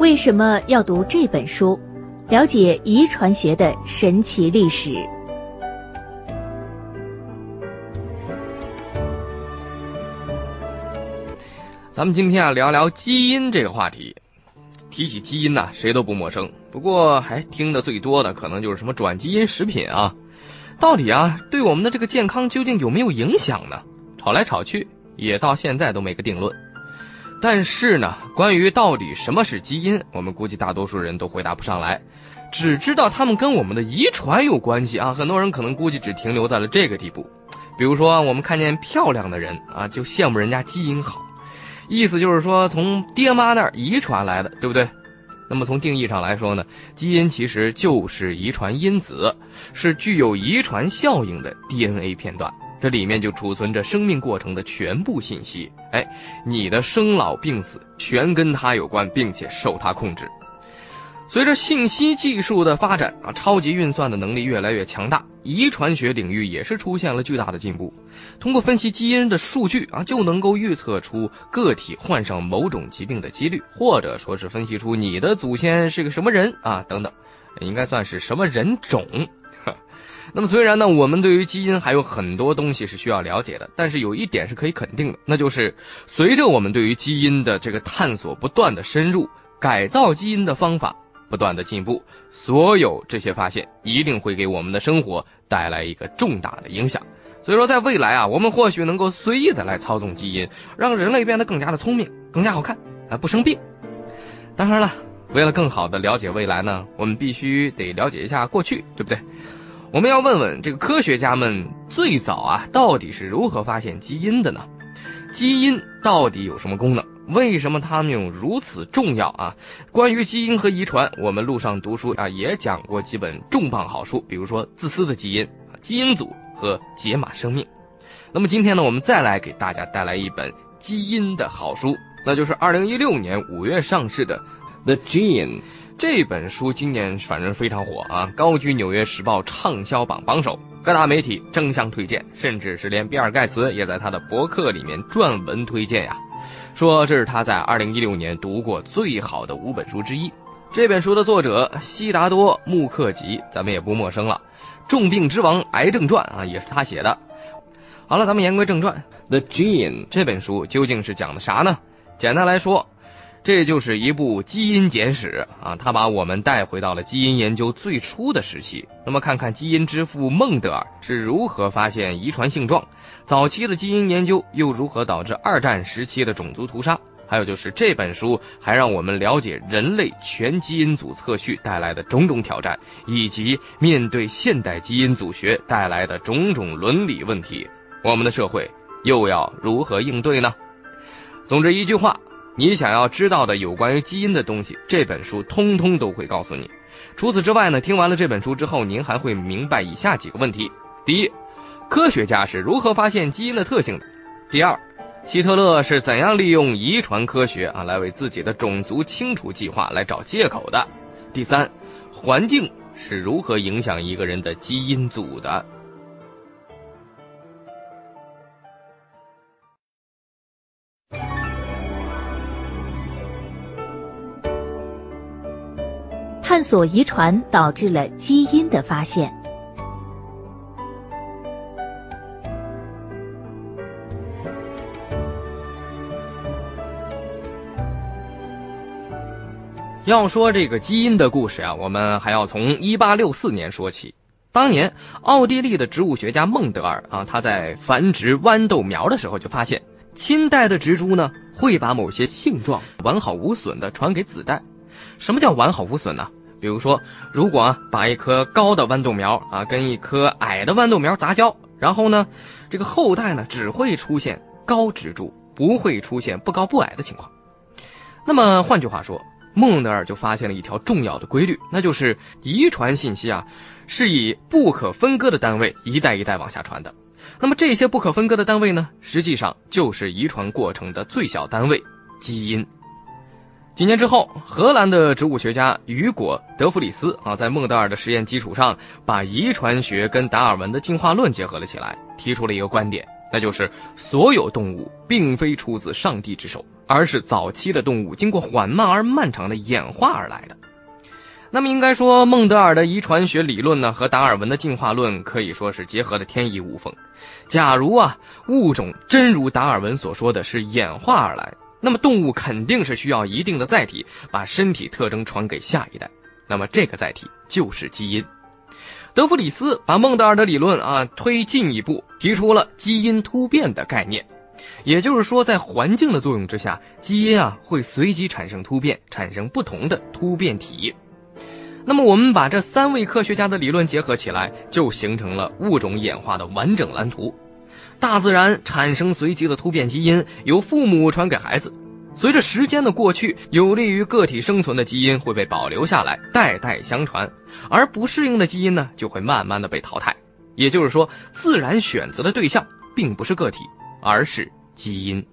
为什么要读这本书？了解遗传学的神奇历史。咱们今天啊聊聊基因这个话题。提起基因呐，谁都不陌生。不过还听的最多的可能就是什么转基因食品啊。到底啊对我们的这个健康究竟有没有影响呢？吵来吵去也到现在都没个定论。但是呢，关于到底什么是基因，我们估计大多数人都回答不上来，只知道他们跟我们的遗传有关系啊。很多人可能估计只停留在了这个地步。比如说，我们看见漂亮的人啊，就羡慕人家基因好。意思就是说，从爹妈那儿遗传来的，对不对？那么从定义上来说呢，基因其实就是遗传因子，是具有遗传效应的 DNA 片段，这里面就储存着生命过程的全部信息。哎，你的生老病死全跟它有关，并且受它控制。随着信息技术的发展啊，超级运算的能力越来越强大，遗传学领域也是出现了巨大的进步。通过分析基因的数据啊，就能够预测出个体患上某种疾病的几率，或者说是分析出你的祖先是个什么人啊等等，应该算是什么人种。那么虽然呢，我们对于基因还有很多东西是需要了解的，但是有一点是可以肯定的，那就是随着我们对于基因的这个探索不断的深入，改造基因的方法。不断的进步，所有这些发现一定会给我们的生活带来一个重大的影响。所以说，在未来啊，我们或许能够随意的来操纵基因，让人类变得更加的聪明，更加好看啊，不生病。当然了，为了更好的了解未来呢，我们必须得了解一下过去，对不对？我们要问问这个科学家们最早啊，到底是如何发现基因的呢？基因到底有什么功能？为什么它们有如此重要啊？关于基因和遗传，我们路上读书啊也讲过几本重磅好书，比如说《自私的基因》《基因组》和《解码生命》。那么今天呢，我们再来给大家带来一本基因的好书，那就是二零一六年五月上市的《The Gene》这本书，今年反正非常火啊，高居《纽约时报》畅销榜榜首，各大媒体争相推荐，甚至是连比尔盖茨也在他的博客里面撰文推荐呀。说这是他在二零一六年读过最好的五本书之一。这本书的作者悉达多·穆克吉，咱们也不陌生了，《重病之王：癌症传》啊，也是他写的。好了，咱们言归正传，《The Gene》这本书究竟是讲的啥呢？简单来说。这就是一部基因简史啊，他把我们带回到了基因研究最初的时期。那么，看看基因之父孟德尔是如何发现遗传性状，早期的基因研究又如何导致二战时期的种族屠杀？还有就是这本书还让我们了解人类全基因组测序带来的种种挑战，以及面对现代基因组学带来的种种伦理问题，我们的社会又要如何应对呢？总之一句话。你想要知道的有关于基因的东西，这本书通通都会告诉你。除此之外呢，听完了这本书之后，您还会明白以下几个问题：第一，科学家是如何发现基因的特性的；第二，希特勒是怎样利用遗传科学啊来为自己的种族清除计划来找借口的；第三，环境是如何影响一个人的基因组的。探索遗传导致了基因的发现。要说这个基因的故事啊，我们还要从一八六四年说起。当年，奥地利的植物学家孟德尔啊，他在繁殖豌豆苗的时候就发现，亲代的植株呢会把某些性状完好无损的传给子代。什么叫完好无损呢？比如说，如果啊把一棵高的豌豆苗啊跟一棵矮的豌豆苗杂交，然后呢，这个后代呢只会出现高植株，不会出现不高不矮的情况。那么换句话说，孟德尔就发现了一条重要的规律，那就是遗传信息啊是以不可分割的单位一代一代往下传的。那么这些不可分割的单位呢，实际上就是遗传过程的最小单位——基因。几年之后，荷兰的植物学家雨果·德弗里斯啊，在孟德尔的实验基础上，把遗传学跟达尔文的进化论结合了起来，提出了一个观点：那就是所有动物并非出自上帝之手，而是早期的动物经过缓慢而漫长的演化而来的。那么应该说，孟德尔的遗传学理论呢，和达尔文的进化论可以说是结合的天衣无缝。假如啊，物种真如达尔文所说的是演化而来，那么动物肯定是需要一定的载体，把身体特征传给下一代。那么这个载体就是基因。德弗里斯把孟德尔的理论啊推进一步，提出了基因突变的概念。也就是说，在环境的作用之下，基因啊会随机产生突变，产生不同的突变体。那么我们把这三位科学家的理论结合起来，就形成了物种演化的完整蓝图。大自然产生随机的突变基因，由父母传给孩子。随着时间的过去，有利于个体生存的基因会被保留下来，代代相传；而不适应的基因呢，就会慢慢的被淘汰。也就是说，自然选择的对象并不是个体，而是基因。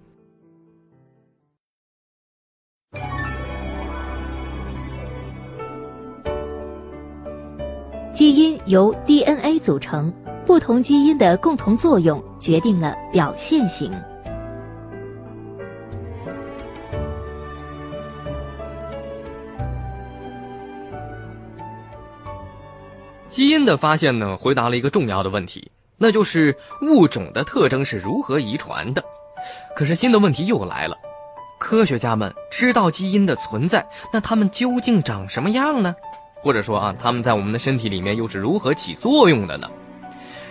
基因由 DNA 组成，不同基因的共同作用决定了表现型。基因的发现呢，回答了一个重要的问题，那就是物种的特征是如何遗传的。可是新的问题又来了，科学家们知道基因的存在，那它们究竟长什么样呢？或者说啊，他们在我们的身体里面又是如何起作用的呢？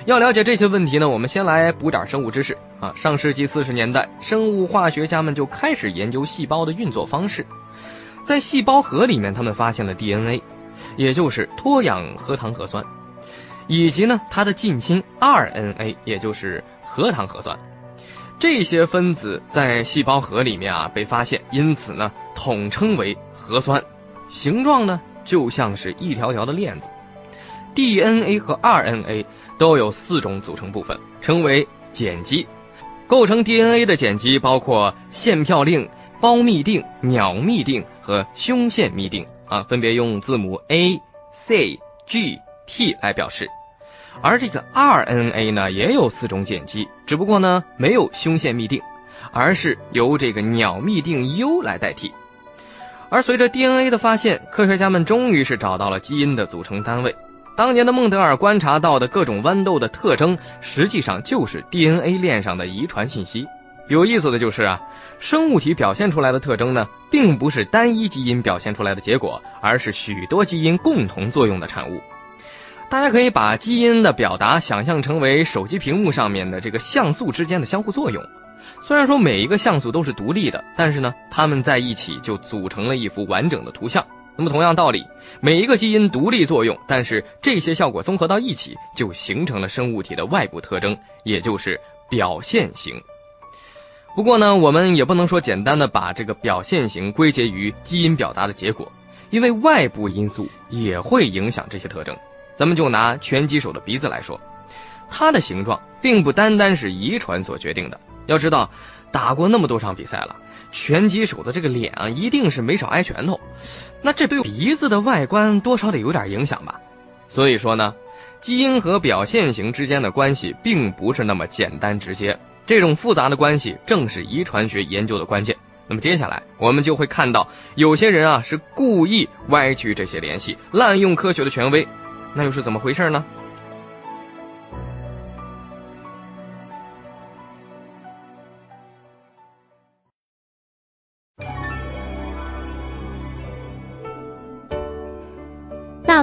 要了解这些问题呢，我们先来补点生物知识啊。上世纪四十年代，生物化学家们就开始研究细胞的运作方式，在细胞核里面，他们发现了 DNA，也就是脱氧核糖核酸，以及呢它的近亲 RNA，也就是核糖核酸。这些分子在细胞核里面啊被发现，因此呢统称为核酸，形状呢。就像是一条条的链子，DNA 和 RNA 都有四种组成部分，称为碱基。构成 DNA 的碱基包括腺嘌呤、胞嘧啶、鸟嘧啶和胸腺嘧啶啊，分别用字母 A、C、G、T 来表示。而这个 RNA 呢，也有四种碱基，只不过呢没有胸腺嘧啶，而是由这个鸟嘧啶 U 来代替。而随着 DNA 的发现，科学家们终于是找到了基因的组成单位。当年的孟德尔观察到的各种豌豆的特征，实际上就是 DNA 链上的遗传信息。有意思的就是啊，生物体表现出来的特征呢，并不是单一基因表现出来的结果，而是许多基因共同作用的产物。大家可以把基因的表达想象成为手机屏幕上面的这个像素之间的相互作用。虽然说每一个像素都是独立的，但是呢，它们在一起就组成了一幅完整的图像。那么同样道理，每一个基因独立作用，但是这些效果综合到一起，就形成了生物体的外部特征，也就是表现型。不过呢，我们也不能说简单的把这个表现型归结于基因表达的结果，因为外部因素也会影响这些特征。咱们就拿拳击手的鼻子来说，它的形状并不单单是遗传所决定的。要知道，打过那么多场比赛了，拳击手的这个脸啊，一定是没少挨拳头。那这对鼻子的外观多少得有点影响吧？所以说呢，基因和表现型之间的关系并不是那么简单直接。这种复杂的关系正是遗传学研究的关键。那么接下来我们就会看到，有些人啊是故意歪曲这些联系，滥用科学的权威，那又是怎么回事呢？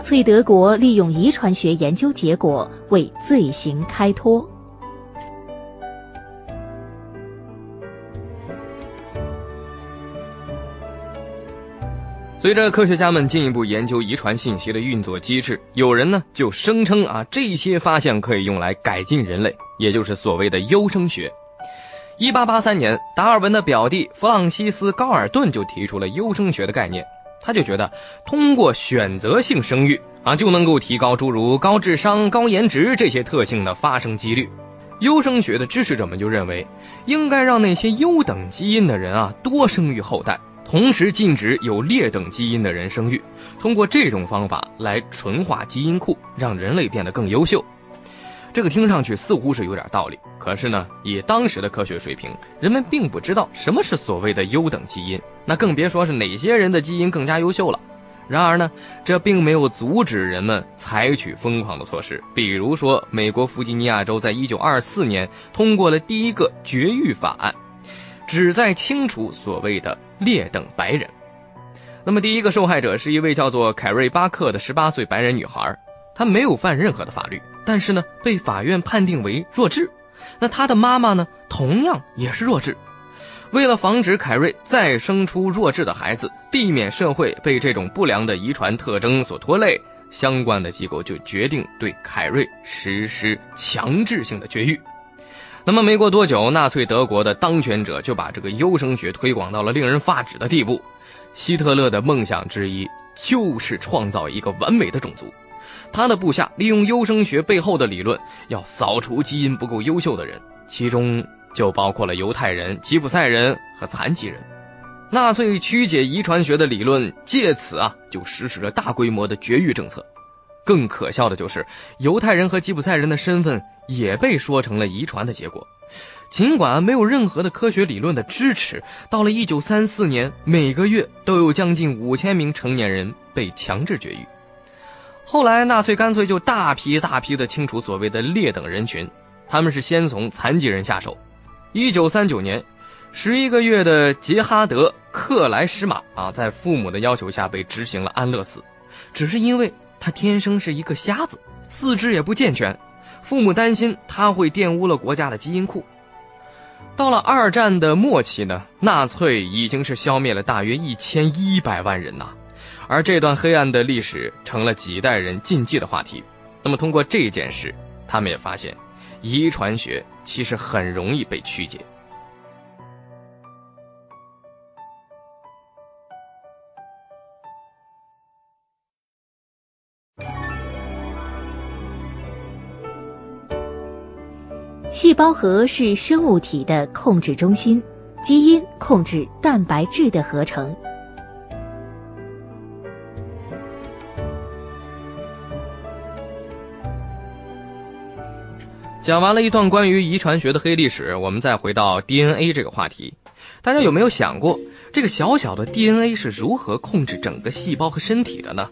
粹德国利用遗传学研究结果为罪行开脱。随着科学家们进一步研究遗传信息的运作机制，有人呢就声称啊，这些发现可以用来改进人类，也就是所谓的优生学。一八八三年，达尔文的表弟弗朗西斯·高尔顿就提出了优生学的概念。他就觉得通过选择性生育啊，就能够提高诸如高智商、高颜值这些特性的发生几率。优生学的支持者们就认为，应该让那些优等基因的人啊多生育后代，同时禁止有劣等基因的人生育，通过这种方法来纯化基因库，让人类变得更优秀。这个听上去似乎是有点道理，可是呢，以当时的科学水平，人们并不知道什么是所谓的优等基因，那更别说是哪些人的基因更加优秀了。然而呢，这并没有阻止人们采取疯狂的措施，比如说，美国弗吉尼亚州在一九二四年通过了第一个绝育法案，旨在清除所谓的劣等白人。那么，第一个受害者是一位叫做凯瑞巴克的十八岁白人女孩，他没有犯任何的法律。但是呢，被法院判定为弱智。那他的妈妈呢，同样也是弱智。为了防止凯瑞再生出弱智的孩子，避免社会被这种不良的遗传特征所拖累，相关的机构就决定对凯瑞实施强制性的绝育。那么没过多久，纳粹德国的当权者就把这个优生学推广到了令人发指的地步。希特勒的梦想之一就是创造一个完美的种族。他的部下利用优生学背后的理论，要扫除基因不够优秀的人，其中就包括了犹太人、吉普赛人和残疾人。纳粹曲解遗传学的理论，借此啊就实施了大规模的绝育政策。更可笑的就是，犹太人和吉普赛人的身份也被说成了遗传的结果。尽管没有任何的科学理论的支持，到了一九三四年，每个月都有将近五千名成年人被强制绝育。后来，纳粹干脆就大批大批的清除所谓的劣等人群，他们是先从残疾人下手。一九三九年，十一个月的杰哈德·克莱什马啊，在父母的要求下被执行了安乐死，只是因为他天生是一个瞎子，四肢也不健全，父母担心他会玷污了国家的基因库。到了二战的末期呢，纳粹已经是消灭了大约一千一百万人呐。而这段黑暗的历史成了几代人禁忌的话题。那么通过这件事，他们也发现，遗传学其实很容易被曲解。细胞核是生物体的控制中心，基因控制蛋白质的合成。讲完了一段关于遗传学的黑历史，我们再回到 DNA 这个话题。大家有没有想过，这个小小的 DNA 是如何控制整个细胞和身体的呢？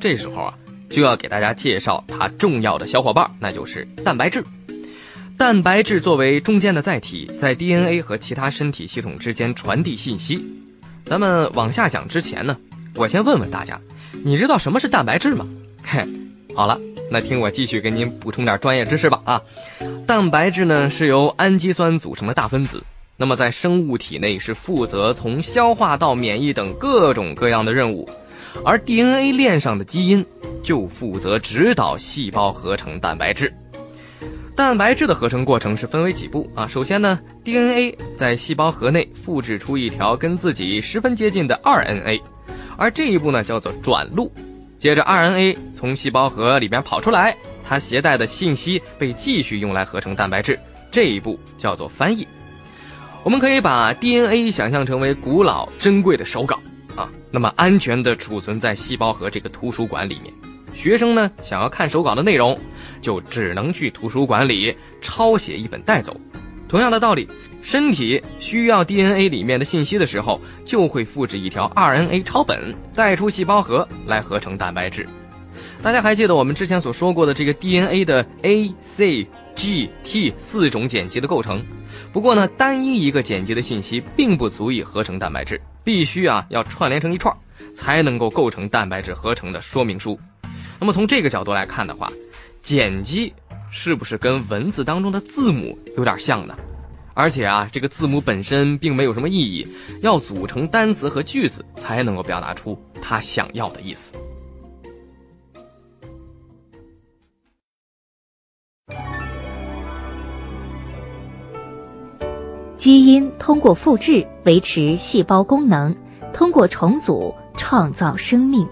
这时候啊，就要给大家介绍它重要的小伙伴，那就是蛋白质。蛋白质作为中间的载体，在 DNA 和其他身体系统之间传递信息。咱们往下讲之前呢，我先问问大家，你知道什么是蛋白质吗？嘿，好了。那听我继续给您补充点专业知识吧啊，蛋白质呢是由氨基酸组成的大分子，那么在生物体内是负责从消化到免疫等各种各样的任务，而 DNA 链上的基因就负责指导细胞合成蛋白质。蛋白质的合成过程是分为几步啊？首先呢，DNA 在细胞核内复制出一条跟自己十分接近的 RNA，而这一步呢叫做转录。接着，RNA 从细胞核里边跑出来，它携带的信息被继续用来合成蛋白质，这一步叫做翻译。我们可以把 DNA 想象成为古老珍贵的手稿啊，那么安全的储存在细胞核这个图书馆里面。学生呢，想要看手稿的内容，就只能去图书馆里抄写一本带走。同样的道理。身体需要 DNA 里面的信息的时候，就会复制一条 RNA 抄本带出细胞核来合成蛋白质。大家还记得我们之前所说过的这个 DNA 的 A、C、G、T 四种碱基的构成？不过呢，单一一个碱基的信息并不足以合成蛋白质，必须啊要串联成一串，才能够构成蛋白质合成的说明书。那么从这个角度来看的话，碱基是不是跟文字当中的字母有点像呢？而且啊，这个字母本身并没有什么意义，要组成单词和句子才能够表达出他想要的意思。基因通过复制维持细胞功能，通过重组创造生命。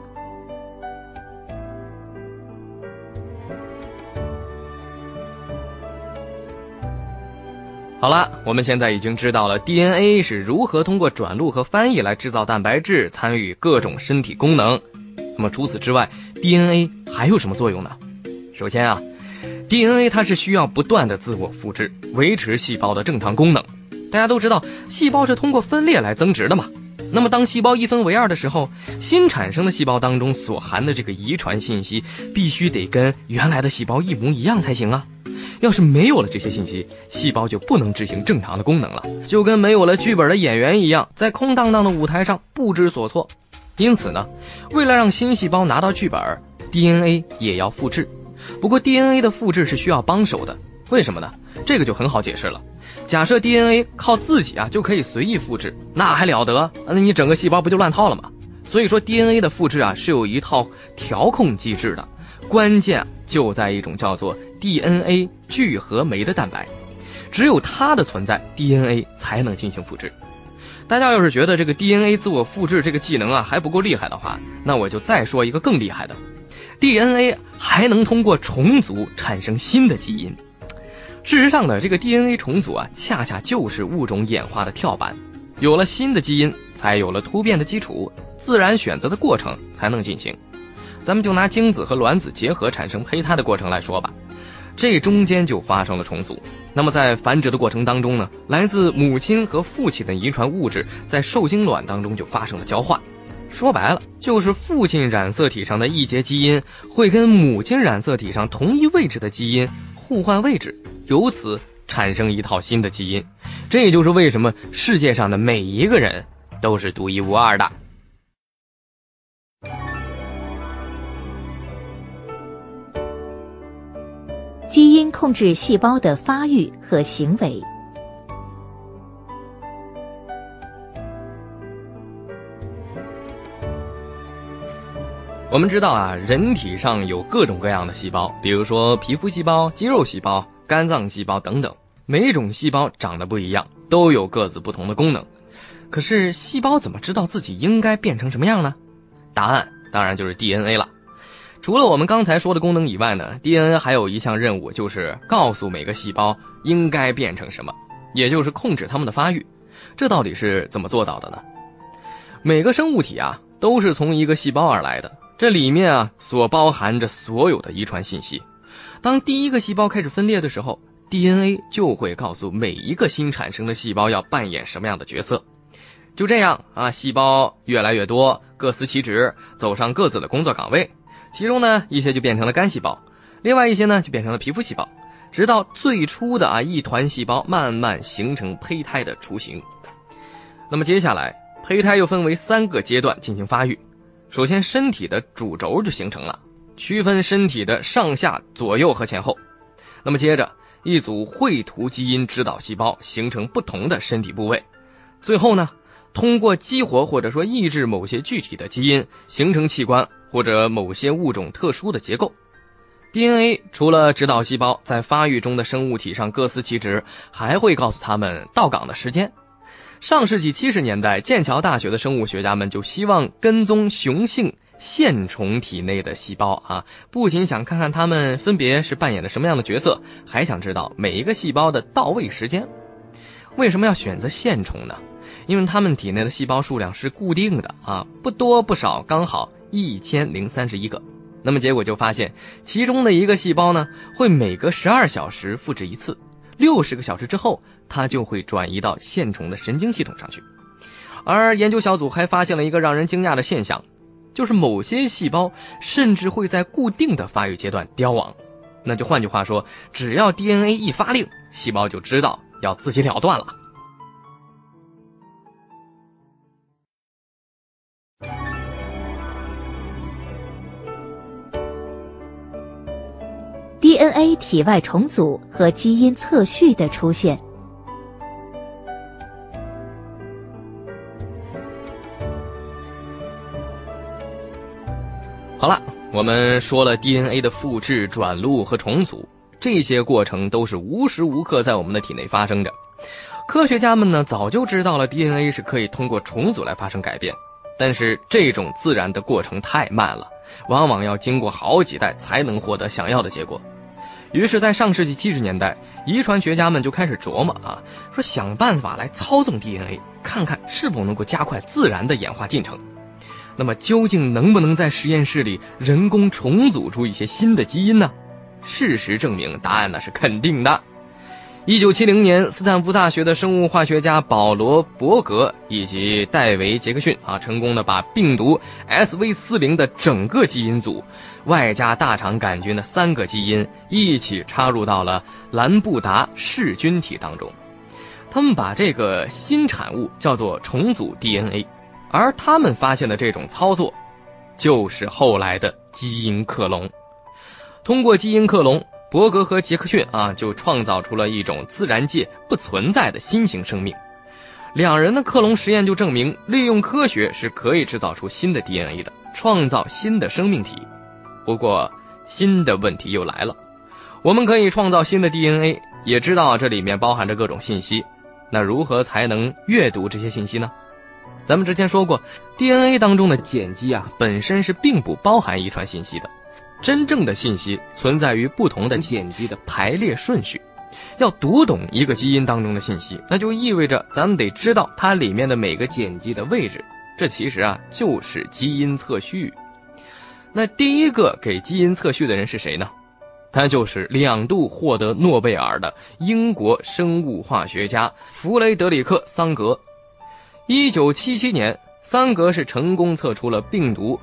好了，我们现在已经知道了 DNA 是如何通过转录和翻译来制造蛋白质，参与各种身体功能。那么除此之外，DNA 还有什么作用呢？首先啊 DNA 它是需要不断的自我复制，维持细胞的正常功能。大家都知道，细胞是通过分裂来增殖的嘛。那么当细胞一分为二的时候，新产生的细胞当中所含的这个遗传信息，必须得跟原来的细胞一模一样才行啊。要是没有了这些信息，细胞就不能执行正常的功能了，就跟没有了剧本的演员一样，在空荡荡的舞台上不知所措。因此呢，为了让新细胞拿到剧本，DNA 也要复制。不过 DNA 的复制是需要帮手的，为什么呢？这个就很好解释了。假设 DNA 靠自己啊就可以随意复制，那还了得？那你整个细胞不就乱套了吗？所以说 DNA 的复制啊是有一套调控机制的，关键就在一种叫做 DNA 聚合酶的蛋白，只有它的存在，DNA 才能进行复制。大家要是觉得这个 DNA 自我复制这个技能啊还不够厉害的话，那我就再说一个更厉害的，DNA 还能通过重组产生新的基因。事实上呢，这个 DNA 重组啊，恰恰就是物种演化的跳板。有了新的基因，才有了突变的基础，自然选择的过程才能进行。咱们就拿精子和卵子结合产生胚胎的过程来说吧。这中间就发生了重组。那么在繁殖的过程当中呢，来自母亲和父亲的遗传物质在受精卵当中就发生了交换。说白了，就是父亲染色体上的一节基因会跟母亲染色体上同一位置的基因互换位置，由此产生一套新的基因。这也就是为什么世界上的每一个人都是独一无二的。基因控制细胞的发育和行为。我们知道啊，人体上有各种各样的细胞，比如说皮肤细胞、肌肉细胞、肝脏细胞等等。每种细胞长得不一样，都有各自不同的功能。可是细胞怎么知道自己应该变成什么样呢？答案当然就是 DNA 了。除了我们刚才说的功能以外呢，DNA 还有一项任务，就是告诉每个细胞应该变成什么，也就是控制它们的发育。这到底是怎么做到的呢？每个生物体啊，都是从一个细胞而来的，这里面啊所包含着所有的遗传信息。当第一个细胞开始分裂的时候，DNA 就会告诉每一个新产生的细胞要扮演什么样的角色。就这样啊，细胞越来越多，各司其职，走上各自的工作岗位。其中呢，一些就变成了肝细胞，另外一些呢就变成了皮肤细胞，直到最初的啊一团细胞慢慢形成胚胎的雏形。那么接下来，胚胎又分为三个阶段进行发育。首先，身体的主轴就形成了，区分身体的上下左右和前后。那么接着，一组绘图基因指导细胞形成不同的身体部位。最后呢？通过激活或者说抑制某些具体的基因，形成器官或者某些物种特殊的结构。DNA 除了指导细胞在发育中的生物体上各司其职，还会告诉他们到岗的时间。上世纪七十年代，剑桥大学的生物学家们就希望跟踪雄性线虫体内的细胞啊，不仅想看看它们分别是扮演了什么样的角色，还想知道每一个细胞的到位时间。为什么要选择线虫呢？因为它们体内的细胞数量是固定的啊，不多不少，刚好一千零三十一个。那么结果就发现，其中的一个细胞呢，会每隔十二小时复制一次，六十个小时之后，它就会转移到线虫的神经系统上去。而研究小组还发现了一个让人惊讶的现象，就是某些细胞甚至会在固定的发育阶段凋亡。那就换句话说，只要 DNA 一发令，细胞就知道要自己了断了。DNA 体外重组和基因测序的出现。好了，我们说了 DNA 的复制、转录和重组，这些过程都是无时无刻在我们的体内发生着。科学家们呢，早就知道了 DNA 是可以通过重组来发生改变，但是这种自然的过程太慢了，往往要经过好几代才能获得想要的结果。于是，在上世纪七十年代，遗传学家们就开始琢磨啊，说想办法来操纵 DNA，看看是否能够加快自然的演化进程。那么，究竟能不能在实验室里人工重组出一些新的基因呢？事实证明，答案呢是肯定的。一九七零年，斯坦福大学的生物化学家保罗·伯格以及戴维·杰克逊啊，成功的把病毒 SV 四零的整个基因组，外加大肠杆菌的三个基因一起插入到了兰布达噬菌体当中。他们把这个新产物叫做重组 DNA，而他们发现的这种操作，就是后来的基因克隆。通过基因克隆。伯格和杰克逊啊，就创造出了一种自然界不存在的新型生命。两人的克隆实验就证明，利用科学是可以制造出新的 DNA 的，创造新的生命体。不过，新的问题又来了：我们可以创造新的 DNA，也知道这里面包含着各种信息。那如何才能阅读这些信息呢？咱们之前说过，DNA 当中的碱基啊，本身是并不包含遗传信息的。真正的信息存在于不同的碱基的排列顺序。要读懂一个基因当中的信息，那就意味着咱们得知道它里面的每个碱基的位置。这其实啊就是基因测序。那第一个给基因测序的人是谁呢？他就是两度获得诺贝尔的英国生物化学家弗雷德里克·桑格。一九七七年，桑格是成功测出了病毒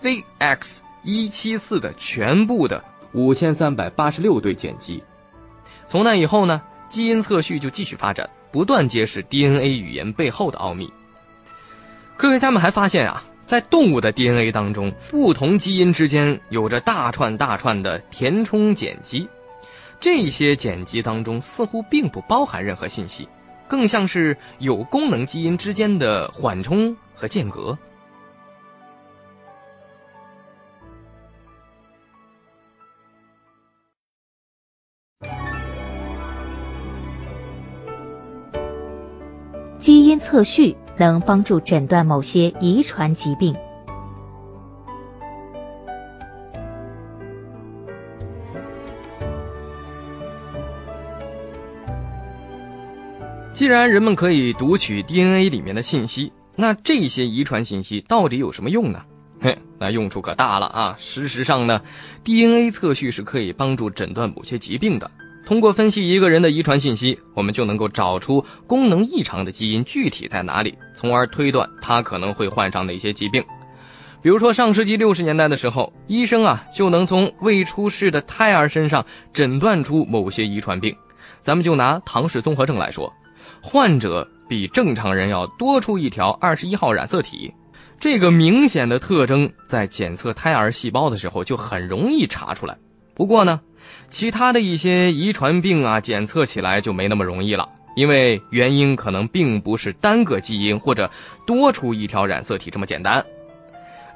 非 X。一七四的全部的五千三百八十六对碱基，从那以后呢，基因测序就继续发展，不断揭示 DNA 语言背后的奥秘。科学家们还发现啊，在动物的 DNA 当中，不同基因之间有着大串大串的填充碱基，这些碱基当中似乎并不包含任何信息，更像是有功能基因之间的缓冲和间隔。基因测序能帮助诊断某些遗传疾病。既然人们可以读取 DNA 里面的信息，那这些遗传信息到底有什么用呢？嘿，那用处可大了啊！事实上呢，DNA 测序是可以帮助诊断某些疾病的。通过分析一个人的遗传信息，我们就能够找出功能异常的基因具体在哪里，从而推断他可能会患上哪些疾病。比如说，上世纪六十年代的时候，医生啊就能从未出世的胎儿身上诊断出某些遗传病。咱们就拿唐氏综合症来说，患者比正常人要多出一条二十一号染色体，这个明显的特征在检测胎儿细胞的时候就很容易查出来。不过呢。其他的一些遗传病啊，检测起来就没那么容易了，因为原因可能并不是单个基因或者多出一条染色体这么简单。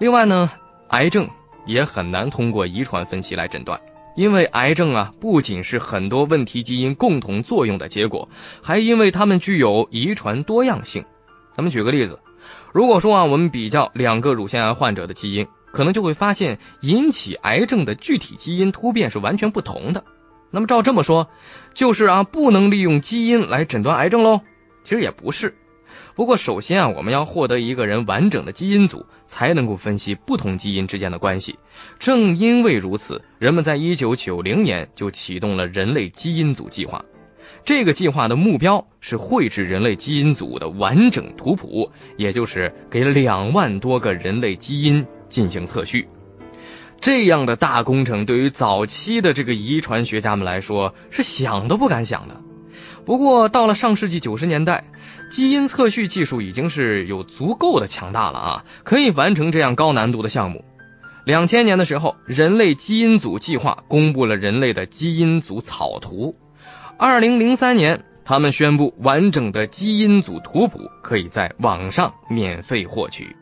另外呢，癌症也很难通过遗传分析来诊断，因为癌症啊不仅是很多问题基因共同作用的结果，还因为它们具有遗传多样性。咱们举个例子，如果说啊，我们比较两个乳腺癌患者的基因。可能就会发现引起癌症的具体基因突变是完全不同的。那么照这么说，就是啊不能利用基因来诊断癌症喽？其实也不是。不过首先啊，我们要获得一个人完整的基因组，才能够分析不同基因之间的关系。正因为如此，人们在一九九零年就启动了人类基因组计划。这个计划的目标是绘制人类基因组的完整图谱，也就是给两万多个人类基因。进行测序，这样的大工程对于早期的这个遗传学家们来说是想都不敢想的。不过到了上世纪九十年代，基因测序技术已经是有足够的强大了啊，可以完成这样高难度的项目。两千年的时候，人类基因组计划公布了人类的基因组草图。二零零三年，他们宣布完整的基因组图谱可以在网上免费获取。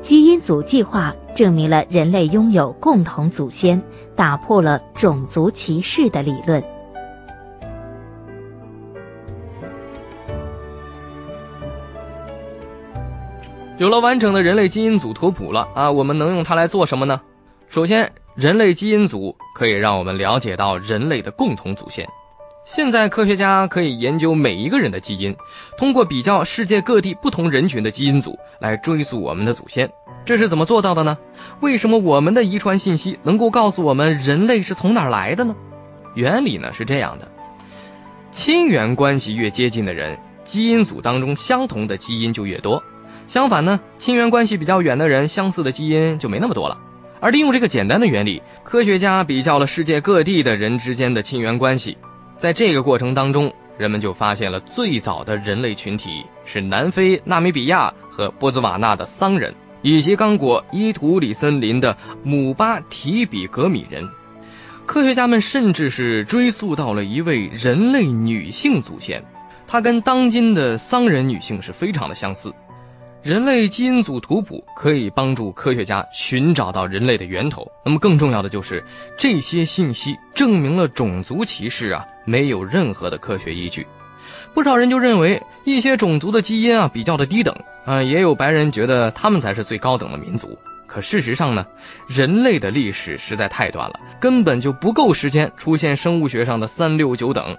基因组计划证明了人类拥有共同祖先，打破了种族歧视的理论。有了完整的人类基因组图谱了啊，我们能用它来做什么呢？首先，人类基因组可以让我们了解到人类的共同祖先。现在科学家可以研究每一个人的基因，通过比较世界各地不同人群的基因组来追溯我们的祖先。这是怎么做到的呢？为什么我们的遗传信息能够告诉我们人类是从哪儿来的呢？原理呢是这样的：亲缘关系越接近的人，基因组当中相同的基因就越多；相反呢，亲缘关系比较远的人，相似的基因就没那么多了。而利用这个简单的原理，科学家比较了世界各地的人之间的亲缘关系。在这个过程当中，人们就发现了最早的人类群体是南非、纳米比亚和波兹瓦纳的桑人，以及刚果伊图里森林的姆巴提比格米人。科学家们甚至是追溯到了一位人类女性祖先，她跟当今的桑人女性是非常的相似。人类基因组图谱可以帮助科学家寻找到人类的源头。那么更重要的就是这些信息证明了种族歧视啊没有任何的科学依据。不少人就认为一些种族的基因啊比较的低等啊，也有白人觉得他们才是最高等的民族。可事实上呢，人类的历史实在太短了，根本就不够时间出现生物学上的三六九等。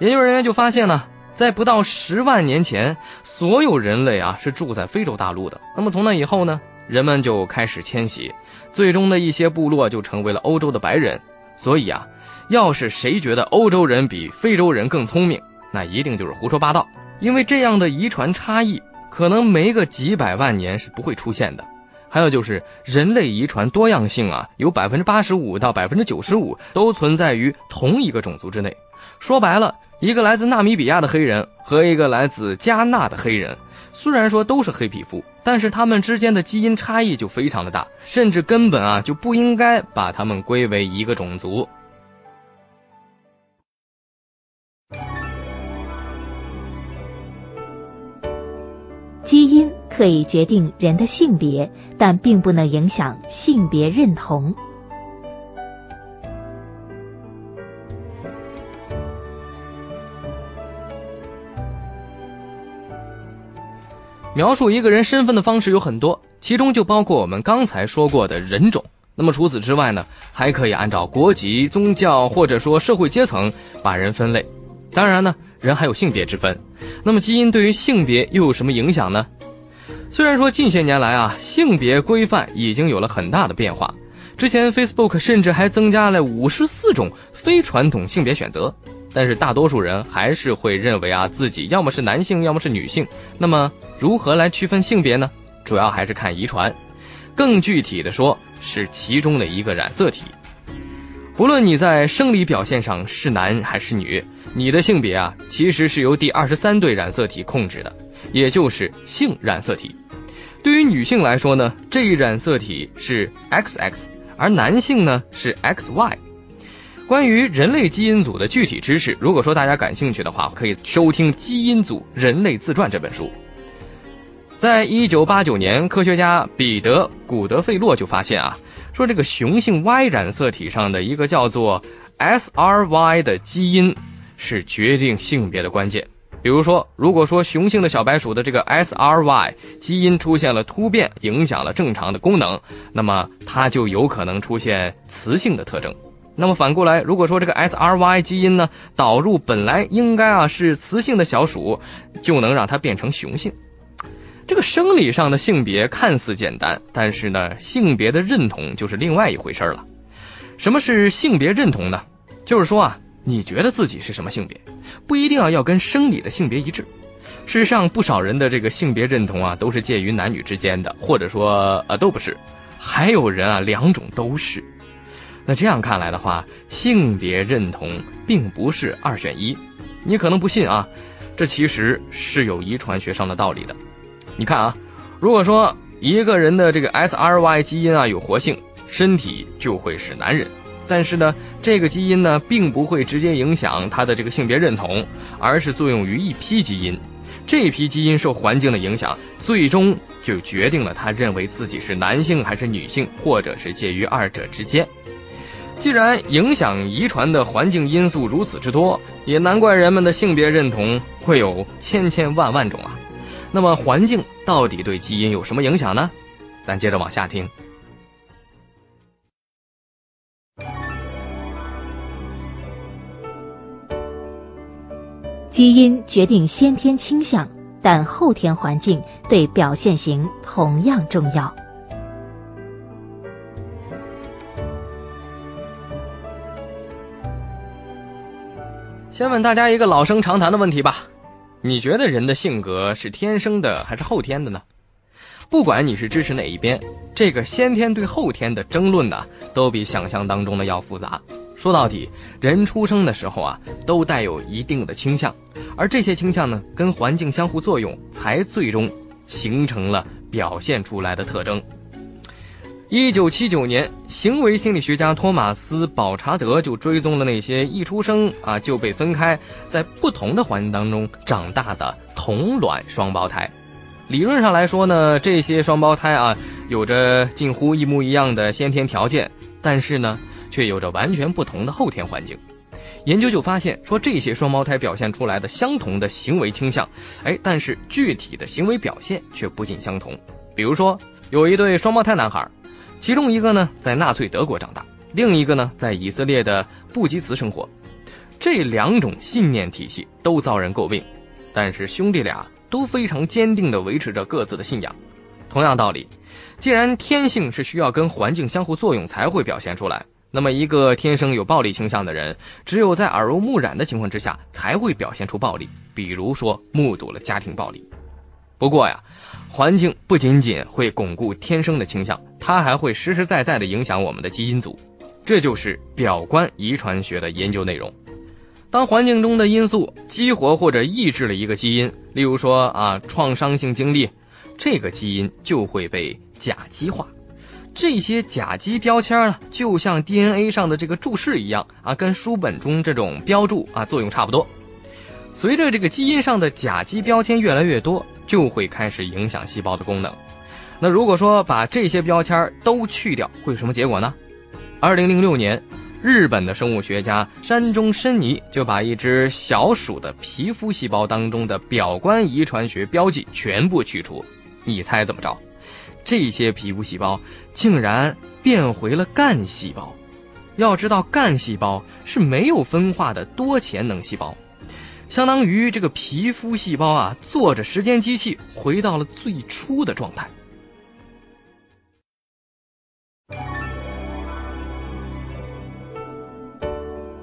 研究人员就发现呢。在不到十万年前，所有人类啊是住在非洲大陆的。那么从那以后呢，人们就开始迁徙，最终的一些部落就成为了欧洲的白人。所以啊，要是谁觉得欧洲人比非洲人更聪明，那一定就是胡说八道。因为这样的遗传差异可能没个几百万年是不会出现的。还有就是人类遗传多样性啊，有百分之八十五到百分之九十五都存在于同一个种族之内。说白了。一个来自纳米比亚的黑人和一个来自加纳的黑人，虽然说都是黑皮肤，但是他们之间的基因差异就非常的大，甚至根本啊就不应该把他们归为一个种族。基因可以决定人的性别，但并不能影响性别认同。描述一个人身份的方式有很多，其中就包括我们刚才说过的人种。那么除此之外呢，还可以按照国籍、宗教或者说社会阶层把人分类。当然呢，人还有性别之分。那么基因对于性别又有什么影响呢？虽然说近些年来啊，性别规范已经有了很大的变化。之前 Facebook 甚至还增加了五十四种非传统性别选择。但是大多数人还是会认为啊自己要么是男性，要么是女性。那么如何来区分性别呢？主要还是看遗传，更具体的说是其中的一个染色体。不论你在生理表现上是男还是女，你的性别啊其实是由第二十三对染色体控制的，也就是性染色体。对于女性来说呢，这一染色体是 XX，而男性呢是 XY。关于人类基因组的具体知识，如果说大家感兴趣的话，可以收听《基因组人类自传》这本书。在一九八九年，科学家彼得·古德费洛就发现啊，说这个雄性 Y 染色体上的一个叫做 SRY 的基因是决定性别的关键。比如说，如果说雄性的小白鼠的这个 SRY 基因出现了突变，影响了正常的功能，那么它就有可能出现雌性的特征。那么反过来，如果说这个 SRY 基因呢导入本来应该啊是雌性的小鼠，就能让它变成雄性。这个生理上的性别看似简单，但是呢，性别的认同就是另外一回事了。什么是性别认同呢？就是说啊，你觉得自己是什么性别，不一定啊要跟生理的性别一致。事实上，不少人的这个性别认同啊都是介于男女之间的，或者说呃都不是，还有人啊两种都是。那这样看来的话，性别认同并不是二选一。你可能不信啊，这其实是有遗传学上的道理的。你看啊，如果说一个人的这个 SRY 基因啊有活性，身体就会是男人。但是呢，这个基因呢并不会直接影响他的这个性别认同，而是作用于一批基因。这批基因受环境的影响，最终就决定了他认为自己是男性还是女性，或者是介于二者之间。既然影响遗传的环境因素如此之多，也难怪人们的性别认同会有千千万万种啊。那么环境到底对基因有什么影响呢？咱接着往下听。基因决定先天倾向，但后天环境对表现型同样重要。先问大家一个老生常谈的问题吧：你觉得人的性格是天生的还是后天的呢？不管你是支持哪一边，这个先天对后天的争论呢，都比想象当中的要复杂。说到底，人出生的时候啊，都带有一定的倾向，而这些倾向呢，跟环境相互作用，才最终形成了表现出来的特征。一九七九年，行为心理学家托马斯·保查德就追踪了那些一出生啊就被分开，在不同的环境当中长大的同卵双胞胎。理论上来说呢，这些双胞胎啊，有着近乎一模一样的先天条件，但是呢。却有着完全不同的后天环境。研究就发现，说这些双胞胎表现出来的相同的行为倾向，哎，但是具体的行为表现却不尽相同。比如说，有一对双胞胎男孩，其中一个呢在纳粹德国长大，另一个呢在以色列的布基茨生活。这两种信念体系都遭人诟病，但是兄弟俩都非常坚定地维持着各自的信仰。同样道理，既然天性是需要跟环境相互作用才会表现出来。那么，一个天生有暴力倾向的人，只有在耳濡目染的情况之下，才会表现出暴力。比如说，目睹了家庭暴力。不过呀，环境不仅仅会巩固天生的倾向，它还会实实在在的影响我们的基因组。这就是表观遗传学的研究内容。当环境中的因素激活或者抑制了一个基因，例如说啊，创伤性经历，这个基因就会被甲基化。这些甲基标签呢，就像 DNA 上的这个注释一样啊，跟书本中这种标注啊作用差不多。随着这个基因上的甲基标签越来越多，就会开始影响细胞的功能。那如果说把这些标签都去掉，会有什么结果呢？二零零六年，日本的生物学家山中伸尼就把一只小鼠的皮肤细胞当中的表观遗传学标记全部去除，你猜怎么着？这些皮肤细胞竟然变回了干细胞。要知道，干细胞是没有分化的多潜能细胞，相当于这个皮肤细胞啊，坐着时间机器回到了最初的状态。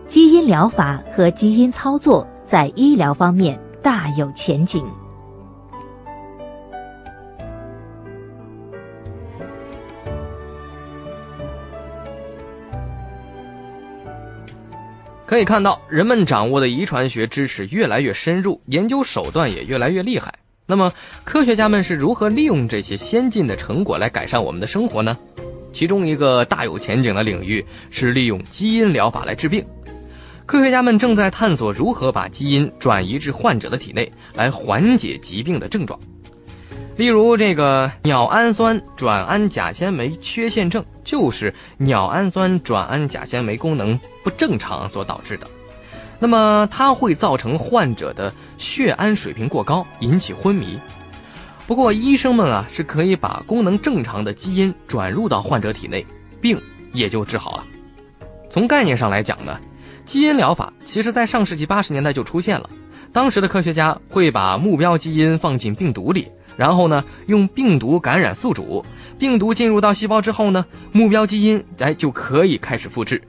基因疗法和基因操作在医疗方面大有前景。可以看到，人们掌握的遗传学知识越来越深入，研究手段也越来越厉害。那么，科学家们是如何利用这些先进的成果来改善我们的生活呢？其中一个大有前景的领域是利用基因疗法来治病。科学家们正在探索如何把基因转移至患者的体内，来缓解疾病的症状。例如，这个鸟氨酸转氨甲酰酶缺陷症，就是鸟氨酸转氨甲酰酶功能不正常所导致的。那么，它会造成患者的血氨水平过高，引起昏迷。不过，医生们啊是可以把功能正常的基因转入到患者体内，病也就治好了。从概念上来讲呢，基因疗法其实在上世纪八十年代就出现了。当时的科学家会把目标基因放进病毒里。然后呢，用病毒感染宿主，病毒进入到细胞之后呢，目标基因哎就可以开始复制。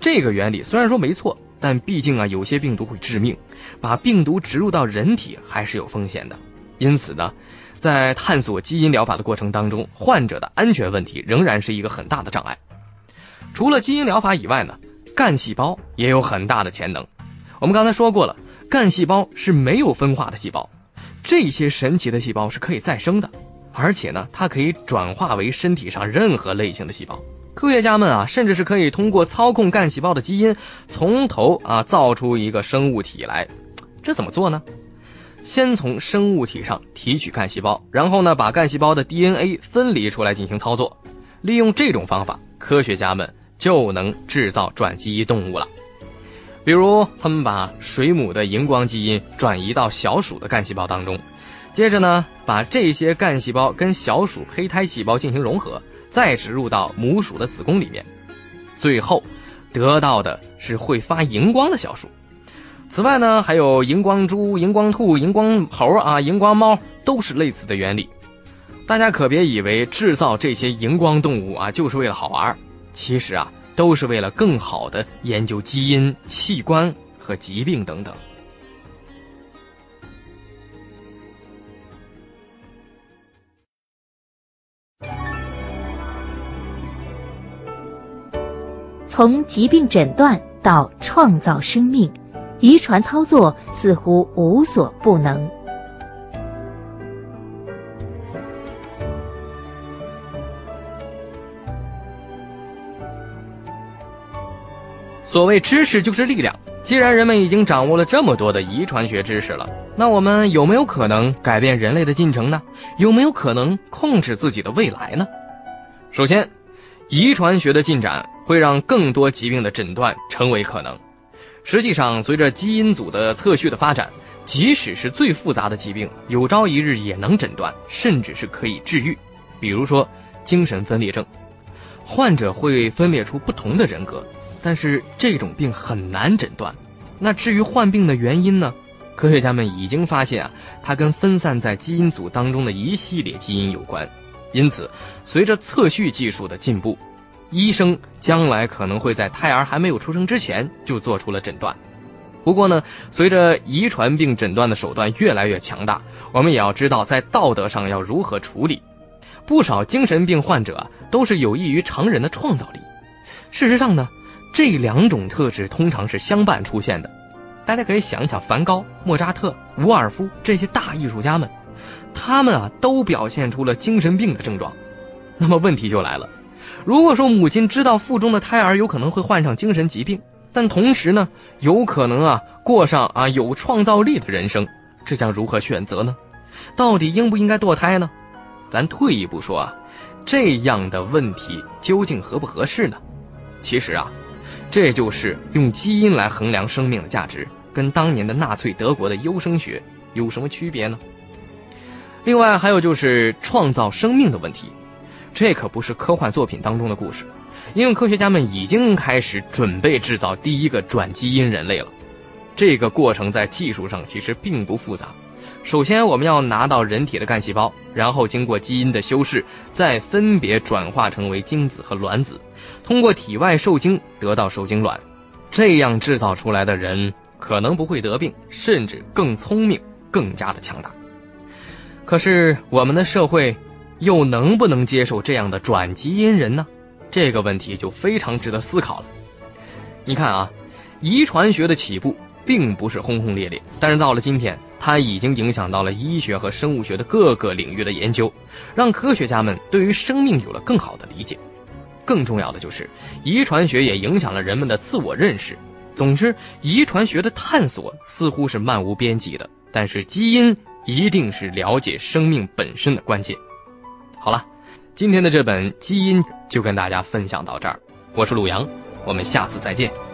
这个原理虽然说没错，但毕竟啊有些病毒会致命，把病毒植入到人体还是有风险的。因此呢，在探索基因疗法的过程当中，患者的安全问题仍然是一个很大的障碍。除了基因疗法以外呢，干细胞也有很大的潜能。我们刚才说过了，干细胞是没有分化的细胞。这些神奇的细胞是可以再生的，而且呢，它可以转化为身体上任何类型的细胞。科学家们啊，甚至是可以通过操控干细胞的基因，从头啊造出一个生物体来。这怎么做呢？先从生物体上提取干细胞，然后呢，把干细胞的 DNA 分离出来进行操作。利用这种方法，科学家们就能制造转基因动物了。比如，他们把水母的荧光基因转移到小鼠的干细胞当中，接着呢，把这些干细胞跟小鼠胚胎细胞进行融合，再植入到母鼠的子宫里面，最后得到的是会发荧光的小鼠。此外呢，还有荧光猪、荧光兔、荧光猴啊、荧光猫，都是类似的原理。大家可别以为制造这些荧光动物啊，就是为了好玩，其实啊，都是为了更好的研究基因、器官和疾病等等。从疾病诊断到创造生命，遗传操作似乎无所不能。所谓知识就是力量，既然人们已经掌握了这么多的遗传学知识了，那我们有没有可能改变人类的进程呢？有没有可能控制自己的未来呢？首先，遗传学的进展会让更多疾病的诊断成为可能。实际上，随着基因组的测序的发展，即使是最复杂的疾病，有朝一日也能诊断，甚至是可以治愈。比如说精神分裂症，患者会分裂出不同的人格。但是这种病很难诊断。那至于患病的原因呢？科学家们已经发现啊，它跟分散在基因组当中的一系列基因有关。因此，随着测序技术的进步，医生将来可能会在胎儿还没有出生之前就做出了诊断。不过呢，随着遗传病诊断的手段越来越强大，我们也要知道在道德上要如何处理。不少精神病患者都是有益于常人的创造力。事实上呢。这两种特质通常是相伴出现的，大家可以想一想，梵高、莫扎特、伍尔夫这些大艺术家们，他们啊都表现出了精神病的症状。那么问题就来了，如果说母亲知道腹中的胎儿有可能会患上精神疾病，但同时呢有可能啊过上啊有创造力的人生，这将如何选择呢？到底应不应该堕胎呢？咱退一步说啊，这样的问题究竟合不合适呢？其实啊。这就是用基因来衡量生命的价值，跟当年的纳粹德国的优生学有什么区别呢？另外还有就是创造生命的问题，这可不是科幻作品当中的故事，因为科学家们已经开始准备制造第一个转基因人类了。这个过程在技术上其实并不复杂。首先，我们要拿到人体的干细胞，然后经过基因的修饰，再分别转化成为精子和卵子，通过体外受精得到受精卵。这样制造出来的人可能不会得病，甚至更聪明，更加的强大。可是，我们的社会又能不能接受这样的转基因人呢？这个问题就非常值得思考了。你看啊，遗传学的起步并不是轰轰烈烈，但是到了今天。它已经影响到了医学和生物学的各个领域的研究，让科学家们对于生命有了更好的理解。更重要的就是，遗传学也影响了人们的自我认识。总之，遗传学的探索似乎是漫无边际的，但是基因一定是了解生命本身的关键。好了，今天的这本《基因》就跟大家分享到这儿。我是陆阳，我们下次再见。